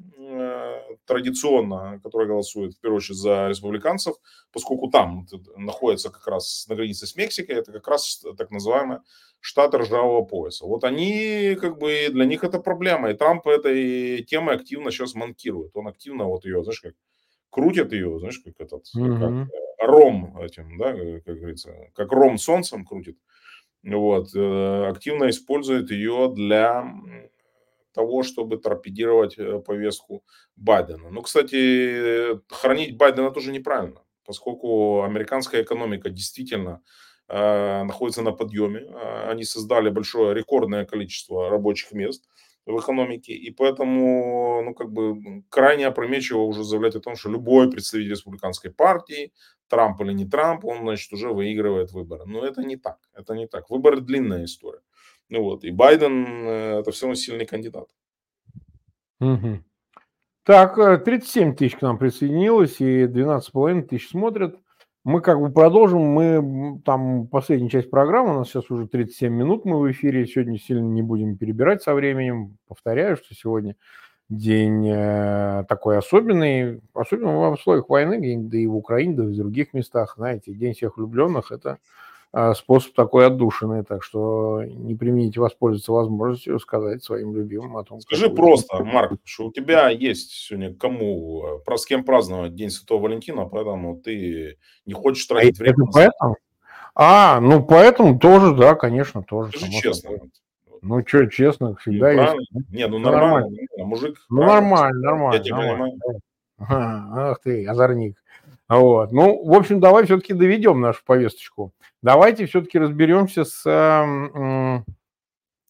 традиционно, которые голосуют в первую очередь за республиканцев, поскольку там находится как раз на границе с Мексикой, это как раз так называемая штат ржавого пояса. Вот они, как бы, для них это проблема. И Трамп этой темой активно сейчас манкирует. Он активно вот ее, знаешь, как крутит ее, знаешь, как этот, mm-hmm. как э, ром этим, да, как говорится, как ром солнцем крутит. Вот, э, активно использует ее для того, чтобы торпедировать э, повестку Байдена. Ну, кстати, хранить Байдена тоже неправильно, поскольку американская экономика действительно Э, находится на подъеме. Э, они создали большое рекордное количество рабочих мест в экономике, и поэтому, ну, как бы, крайне опрометчиво уже заявлять о том, что любой представитель республиканской партии, Трамп или не Трамп, он, значит, уже выигрывает выборы. Но это не так, это не так. Выборы длинная история. Ну вот, и Байден э, это все равно сильный кандидат. Угу. Так, 37 тысяч к нам присоединилось, и 12,5 тысяч смотрят. Мы как бы продолжим, мы там последняя часть программы, у нас сейчас уже 37 минут мы в эфире, сегодня сильно не будем перебирать со временем. Повторяю, что сегодня день э, такой особенный, особенно в условиях войны, да и в Украине, да и в других местах, знаете, День всех влюбленных – это способ такой отдушины, так что не примените воспользоваться возможностью сказать своим любимым о том. Скажи просто, вы... Марк, что у тебя есть сегодня кому, э, про с кем праздновать День Святого Валентина, поэтому ты не хочешь а тратить а время. Это поэтому? А, ну поэтому тоже, да, конечно, тоже. Скажи честно. Ну что, честно, всегда ну, есть. Не, ну нормально, нормально. мужик. Ну нормально, нормально. Я тебя нормально. понимаю. Ах ты, озорник. Вот. Ну, в общем, давай все-таки доведем нашу повесточку. Давайте все-таки разберемся с,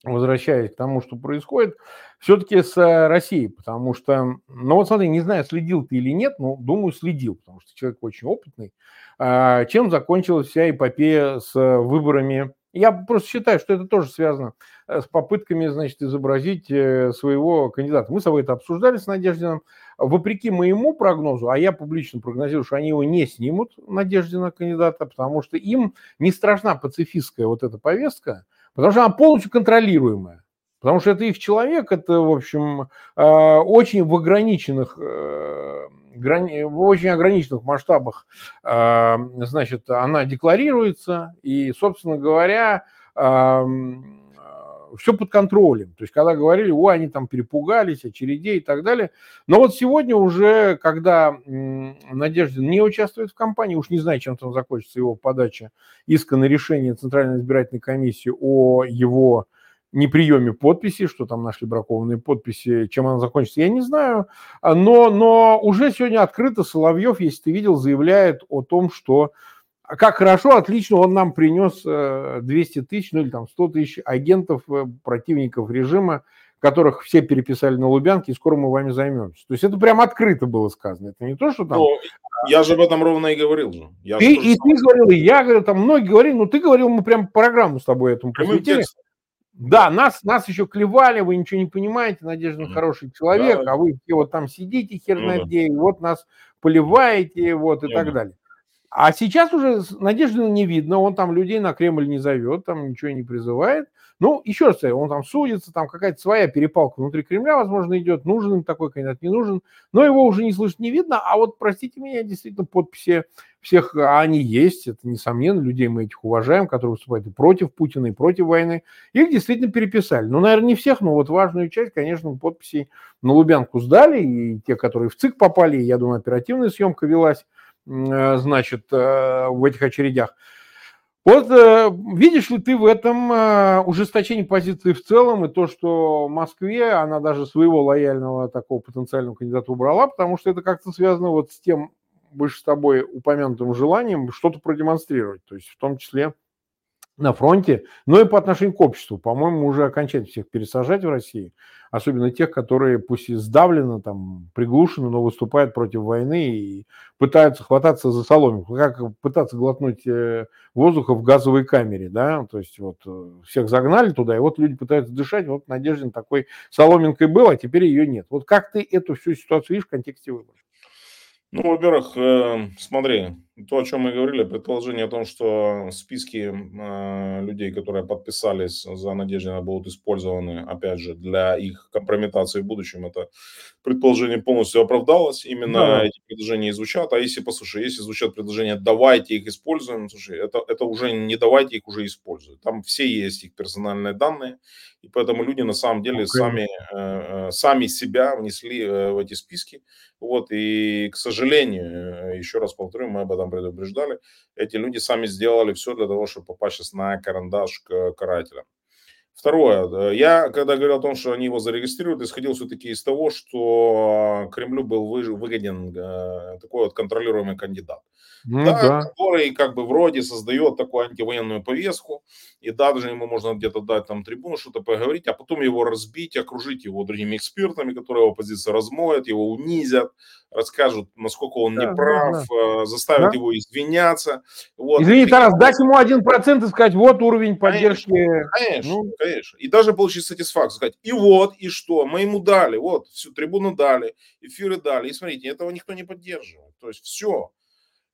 возвращаясь к тому, что происходит, все-таки с э, Россией, потому что, ну вот смотри, не знаю, следил ты или нет, но думаю, следил, потому что человек очень опытный. А, чем закончилась вся эпопея с выборами я просто считаю, что это тоже связано э, с попытками, значит, изобразить э, своего кандидата. Мы с тобой это обсуждали с Надеждином. Вопреки моему прогнозу, а я публично прогнозирую, что они его не снимут, Надеждина кандидата, потому что им не страшна пацифистская вот эта повестка, потому что она полностью контролируемая. Потому что это их человек, это, в общем, э, очень в ограниченных в очень ограниченных масштабах, а, значит, она декларируется, и, собственно говоря, все под контролем. То есть, когда говорили, о, они там перепугались, очередей и так далее. Но вот сегодня уже, когда Надежда не участвует в кампании, уж не знаю, чем там закончится его подача иска на решение Центральной избирательной комиссии о его неприеме подписи, что там нашли бракованные подписи, чем она закончится, я не знаю. А, но, но уже сегодня открыто Соловьев, если ты видел, заявляет о том, что как хорошо, отлично, он нам принес 200 э, тысяч, ну или там 100 тысяч агентов, э, противников режима, которых все переписали на Лубянке, и скоро мы вами займемся. То есть это прям открыто было сказано. Это не то, что там... Ну, я же об этом ровно и говорил же. Я ты, же и ты говорил, и я говорил, там многие говорили, ну ты говорил, мы прям программу с тобой этому посвятили. Да, нас, нас еще клевали, вы ничего не понимаете, Надежда mm хороший человек, да. а вы все вот там сидите хер ну, день, вот нас поливаете, вот и ну, так да. далее. А сейчас уже Надежды не видно, он там людей на Кремль не зовет, там ничего не призывает. Ну, еще раз, он там судится, там какая-то своя перепалка внутри Кремля, возможно, идет, нужен им такой кандидат, не нужен, но его уже не слышно, не видно, а вот, простите меня, действительно, подписи всех, а они есть, это несомненно, людей мы этих уважаем, которые выступают и против Путина, и против войны, их действительно переписали. Ну, наверное, не всех, но вот важную часть, конечно, подписей на Лубянку сдали, и те, которые в ЦИК попали, я думаю, оперативная съемка велась, значит, э, в этих очередях. Вот э, видишь ли ты в этом э, ужесточение позиции в целом и то, что в Москве она даже своего лояльного такого потенциального кандидата убрала, потому что это как-то связано вот с тем больше с тобой упомянутым желанием что-то продемонстрировать, то есть в том числе на фронте, но и по отношению к обществу. По-моему, уже окончательно всех пересажать в России, особенно тех, которые пусть и сдавленно, там, приглушены, но выступают против войны и пытаются хвататься за соломинку. Как пытаться глотнуть э, воздуха в газовой камере, да, то есть вот э, всех загнали туда, и вот люди пытаются дышать, вот Надеждин такой соломинкой был, а теперь ее нет. Вот как ты эту всю ситуацию видишь в контексте выборов? Ну, во-первых, э, смотри, то, о чем мы говорили, предположение о том, что списки э, людей, которые подписались за Надеждина, будут использованы, опять же, для их компрометации в будущем, это предположение полностью оправдалось. Именно да. эти предложения и звучат. А если, послушай, если звучат предложения «давайте их используем», слушай, это, это уже не «давайте их уже используют». Там все есть их персональные данные, и поэтому люди на самом деле okay. сами, э, э, сами себя внесли э, в эти списки. Вот, и, к сожалению, еще раз повторю, мы об этом нам предупреждали, эти люди сами сделали все для того, чтобы попасть сейчас на карандаш к карателям. Второе, я когда говорил о том, что они его зарегистрируют, исходил все-таки из того, что Кремлю был выгоден э, такой вот контролируемый кандидат. Ну, да, да. который как бы вроде создает такую антивоенную повестку, и даже ему можно где-то дать там трибуну, что-то поговорить, а потом его разбить, окружить его другими экспертами, которые его позицию размоют, его унизят, расскажут, насколько он да, неправ, да, да. заставят да? его извиняться. Вот. Извини, Тарас, дать ему один процент и сказать, вот уровень поддержки. Конечно, конечно, ну. конечно. И даже получить сатисфакцию, сказать, и вот, и что, мы ему дали, вот, всю трибуну дали, эфиры дали, и смотрите, этого никто не поддерживает. То есть все.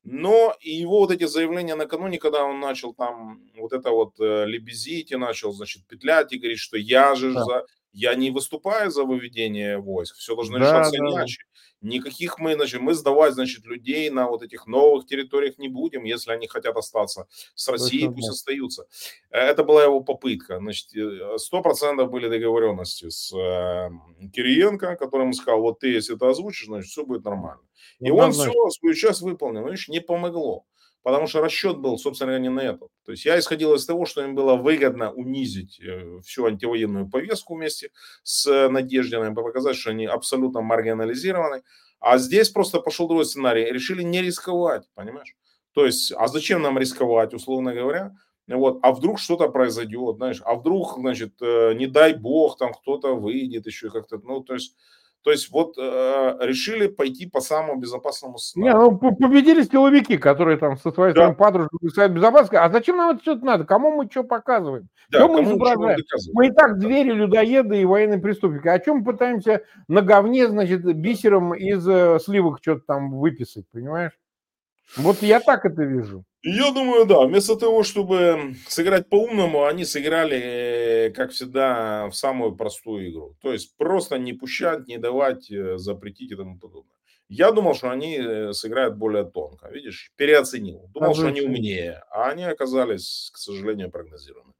Но и его вот эти заявления накануне, когда он начал там вот это вот э, лебезить и начал, значит, петлять и говорить, что я же да. за... Я не выступаю за выведение войск, все должно да, решаться да, иначе. Никаких мы, значит, мы сдавать, значит, людей на вот этих новых территориях не будем, если они хотят остаться с Россией, пусть остаются. Э, это была его попытка. Значит, э, сто процентов были договоренности с э, Кириенко, который ему сказал, вот ты, если это озвучишь, значит, все будет нормально. И ну, он все, свою часть выполнил, но видишь, не помогло. Потому что расчет был, собственно говоря, не на этот. То есть я исходил из того, что им было выгодно унизить э, всю антивоенную повестку вместе с Надеждиной, показать, что они абсолютно маргинализированы. А здесь просто пошел другой сценарий. Решили не рисковать, понимаешь? То есть, а зачем нам рисковать, условно говоря? Вот, а вдруг что-то произойдет, знаешь, а вдруг, значит, э, не дай бог, там кто-то выйдет еще как-то, ну, то есть то есть вот э, решили пойти по самому безопасному сценарию. Не, ну победили силовики, которые там со своей да. подружкой писают безопасности. А зачем нам это все надо? Кому мы что показываем? Да, что мы изображаем? Мы и так звери, людоеды и военные преступники. О чем мы пытаемся на говне, значит, бисером из э, сливок что-то там выписать, понимаешь? Вот я так это вижу. Я думаю, да. Вместо того, чтобы сыграть по-умному, они сыграли, э, как всегда, в самую простую игру. То есть просто не пущать, не давать, э, запретить и тому подобное. Я думал, что они э, сыграют более тонко. Видишь, переоценил. Думал, а что они умнее. А они оказались, к сожалению, прогнозированы.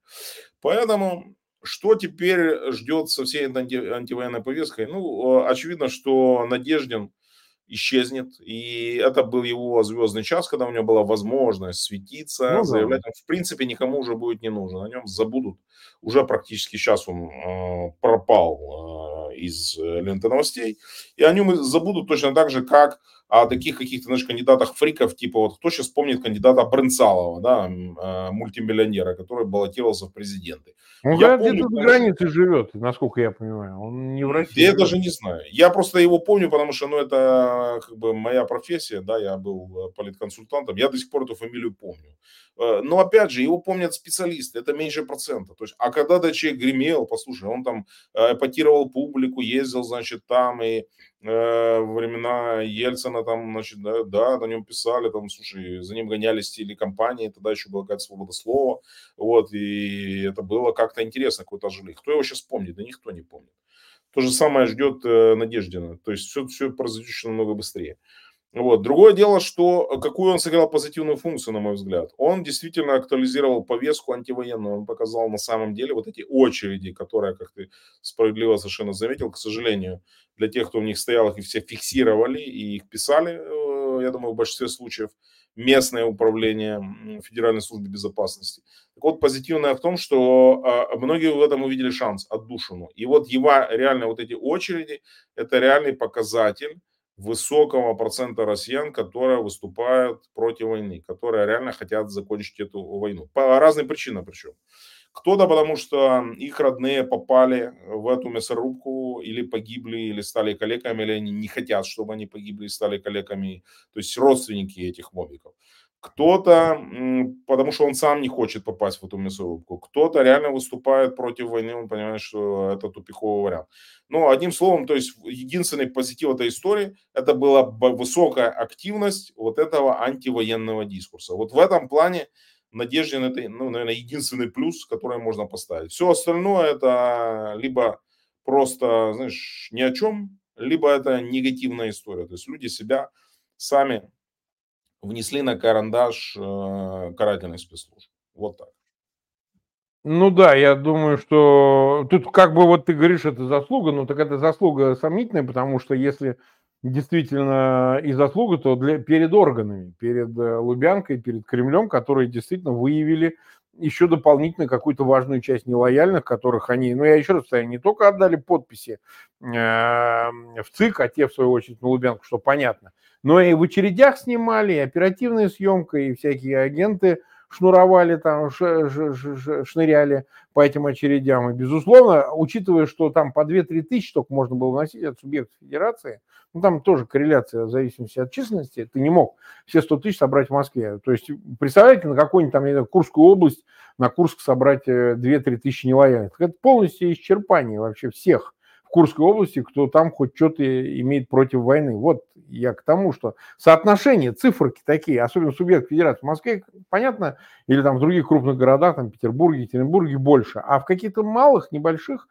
Поэтому что теперь ждет со всей анти- антивоенной повесткой? Ну, очевидно, что Надеждин – исчезнет. И это был его звездный час, когда у него была возможность светиться, ну, заявлять. Он, в принципе, никому уже будет не нужен. О нем забудут. Уже практически сейчас он э, пропал э, из ленты новостей. И о нем забудут точно так же, как о таких каких-то, знаешь, кандидатах-фриков, типа вот кто сейчас помнит кандидата Брынцалова, да, э, мультимиллионера, который баллотировался в президенты. Он я где-то за границей живет, насколько я понимаю. Он не в России. Я даже не знаю. Я просто его помню, потому что, ну, это как бы моя профессия, да, я был э, политконсультантом. Я до сих пор эту фамилию помню. Э, но опять же, его помнят специалисты, это меньше процента. То есть, а когда да человек гремел, послушай, он там эпатировал публику, ездил, значит, там и э, времена Ельцина там, значит, да, да, на нем писали, там, слушай, за ним гонялись телекомпании, тогда еще была какая-то свобода слова, вот, и это было как-то интересно, какой-то жили. Кто его сейчас помнит? Да никто не помнит. То же самое ждет э, Надеждина, то есть все, все произойдет еще намного быстрее. Вот. Другое дело, что э, какую он сыграл позитивную функцию, на мой взгляд. Он действительно актуализировал повестку антивоенную. Он показал на самом деле вот эти очереди, которые, как ты справедливо совершенно заметил, к сожалению, для тех, кто в них стоял, их все фиксировали и их писали, э, я думаю, в большинстве случаев, местное управление Федеральной службы безопасности. Так вот, позитивное в том, что а, многие в этом увидели шанс, отдушину. И вот его реально вот эти очереди, это реальный показатель высокого процента россиян, которые выступают против войны, которые реально хотят закончить эту войну. По разным причинам причем. Кто-то потому, что их родные попали в эту мясорубку или погибли, или стали калеками, или они не хотят, чтобы они погибли и стали калеками, то есть родственники этих мобиков. Кто-то, потому что он сам не хочет попасть в эту мясорубку. Кто-то реально выступает против войны, он понимает, что это тупиковый вариант. Но одним словом, то есть единственный позитив этой истории, это была высокая активность вот этого антивоенного дискурса. Вот в этом плане Надеждин это, ну, наверное, единственный плюс, который можно поставить. Все остальное это либо просто, знаешь, ни о чем, либо это негативная история. То есть люди себя сами внесли на карандаш э, карательной спецслужбы. Вот так. Ну да, я думаю, что тут как бы вот ты говоришь, это заслуга, но так это заслуга сомнительная, потому что если действительно и заслуга, то для, перед органами, перед э, Лубянкой, перед Кремлем, которые действительно выявили еще дополнительно какую-то важную часть нелояльных, которых они, ну я еще раз повторяю, не только отдали подписи э, в ЦИК, а те, в свою очередь, на Лубянку, что понятно, но и в очередях снимали, и оперативная съемка, и всякие агенты шнуровали там, ш, ш, ш, шныряли по этим очередям. И, безусловно, учитывая, что там по 2-3 тысячи только можно было вносить от субъектов федерации, ну, там тоже корреляция в зависимости от численности, ты не мог все 100 тысяч собрать в Москве. То есть, представляете, на какой-нибудь там, знаю, Курскую область, на Курск собрать 2-3 э, тысячи нелояльных. Это полностью исчерпание вообще всех Курской области, кто там хоть что-то имеет против войны. Вот я к тому, что соотношение, циферки такие, особенно субъект федерации в Москве, понятно, или там в других крупных городах, там Петербурге, Екатеринбурге больше, а в каких-то малых, небольших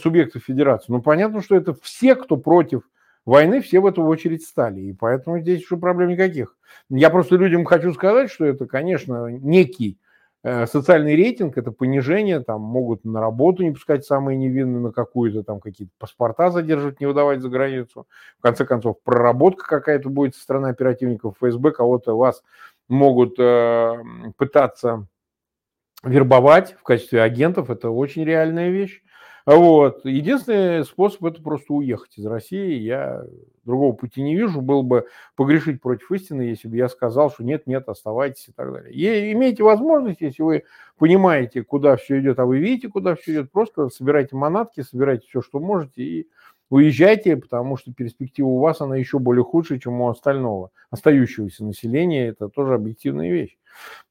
субъектов федерации, ну понятно, что это все, кто против войны, все в эту очередь стали, и поэтому здесь уже проблем никаких. Я просто людям хочу сказать, что это, конечно, некий социальный рейтинг – это понижение, там могут на работу не пускать самые невинные, на какую-то там какие-то паспорта задерживать, не выдавать за границу. В конце концов, проработка какая-то будет со стороны оперативников ФСБ, кого-то вас могут э, пытаться вербовать в качестве агентов, это очень реальная вещь. Вот. Единственный способ это просто уехать из России. Я другого пути не вижу. Было бы погрешить против истины, если бы я сказал, что нет, нет, оставайтесь и так далее. И имеете возможность, если вы понимаете, куда все идет, а вы видите, куда все идет, просто собирайте манатки, собирайте все, что можете и уезжайте, потому что перспектива у вас, она еще более худшая, чем у остального, остающегося населения. Это тоже объективная вещь.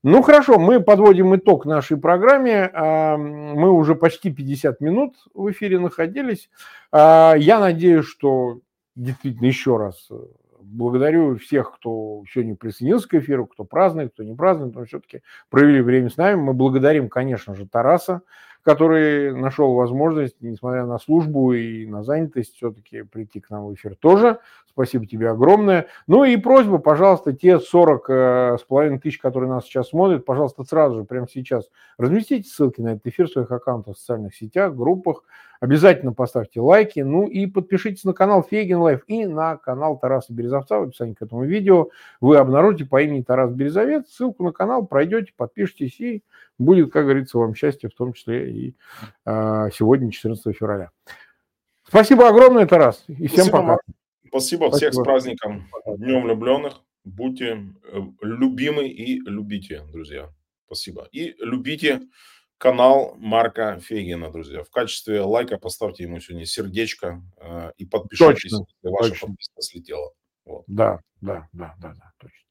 Ну хорошо, мы подводим итог нашей программе. А, мы уже почти 50 минут в эфире находились. А, я надеюсь, что действительно еще раз э, благодарю всех, кто сегодня присоединился к эфиру, кто празднует, кто не празднует, но все-таки провели время с нами. Мы благодарим, конечно же, Тараса, который нашел возможность, несмотря на службу и на занятость, все-таки прийти к нам в эфир тоже. Спасибо тебе огромное. Ну и просьба, пожалуйста, те 40 э, с половиной тысяч, которые нас сейчас смотрят, пожалуйста, сразу же, прямо сейчас разместите ссылки на этот эфир в своих аккаунтах в социальных сетях, группах. Обязательно поставьте лайки. Ну и подпишитесь на канал Фейгин Live и на канал Тараса Березовца в описании к этому видео. Вы обнаружите по имени Тарас Березовец. Ссылку на канал пройдете, подпишитесь и будет, как говорится, вам счастье, в том числе и э, сегодня, 14 февраля. Спасибо огромное, Тарас, и всем Спасибо, пока. Спасибо, Спасибо. всех с праздником, Днем влюбленных. Будьте э, любимы и любите, друзья. Спасибо. И любите канал Марка Фейгина, друзья. В качестве лайка поставьте ему сегодня сердечко э, и подпишитесь, точно, если ваша точно. подписка слетела. Вот. Да, да, да, да, да, точно.